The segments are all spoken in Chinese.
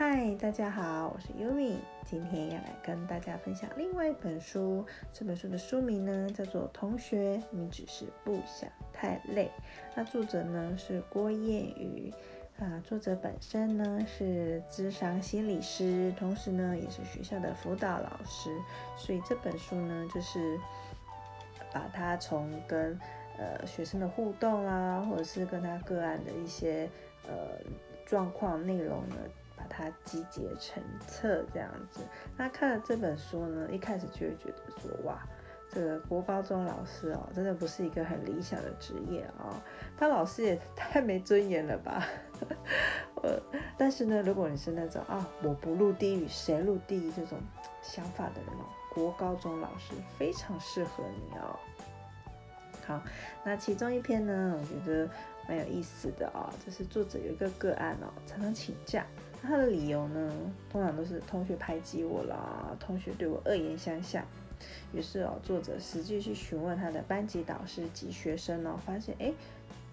嗨，大家好，我是 Yumi，今天要来跟大家分享另外一本书。这本书的书名呢叫做《同学，你只是不想太累》。那作者呢是郭燕宇，啊，作者本身呢是智商心理师，同时呢也是学校的辅导老师。所以这本书呢就是把他从跟呃学生的互动啊，或者是跟他个案的一些呃状况内容呢。把它集结成册这样子，那看了这本书呢，一开始就会觉得说，哇，这个国高中老师哦，真的不是一个很理想的职业啊，当老师也 太没尊严了吧。呃，但是呢，如果你是那种啊，我不入地狱谁入地狱这种想法的人哦，国高中老师非常适合你哦。那其中一篇呢，我觉得蛮有意思的哦，就是作者有一个个案哦，常常请假。他的理由呢，通常都是同学排挤我啦，同学对我恶言相向。于是哦，作者实际去询问他的班级导师及学生哦，发现哎，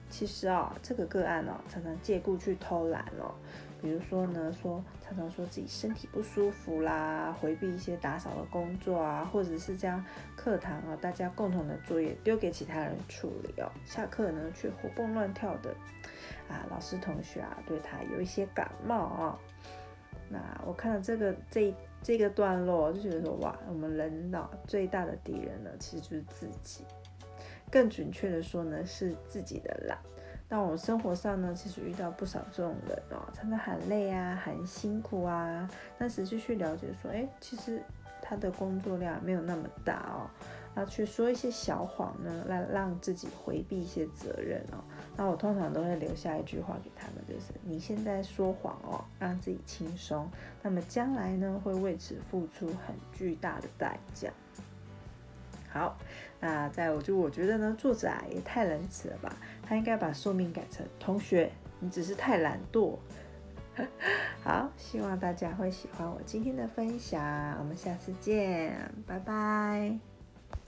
其实啊，这个个案哦，常常借故去偷懒哦。比如说呢，说常常说自己身体不舒服啦，回避一些打扫的工作啊，或者是将课堂啊大家共同的作业丢给其他人处理哦。下课呢，却活蹦乱跳的。啊，老师同学啊，对他有一些感冒啊。那我看到这个这这个段落，就觉得说，哇，我们人脑最大的敌人呢，其实就是自己。更准确的说呢，是自己的懒。那我生活上呢，其实遇到不少这种人哦，常常喊累啊，喊辛苦啊。但实际去了解说，哎，其实他的工作量没有那么大哦。要去说一些小谎呢，来让自己回避一些责任哦。那我通常都会留下一句话给他们，就是你现在说谎哦，让自己轻松，那么将来呢会为此付出很巨大的代价。好，那在我就我觉得呢，作者啊也太仁慈了吧，他应该把寿命改成同学，你只是太懒惰。好，希望大家会喜欢我今天的分享，我们下次见，拜拜。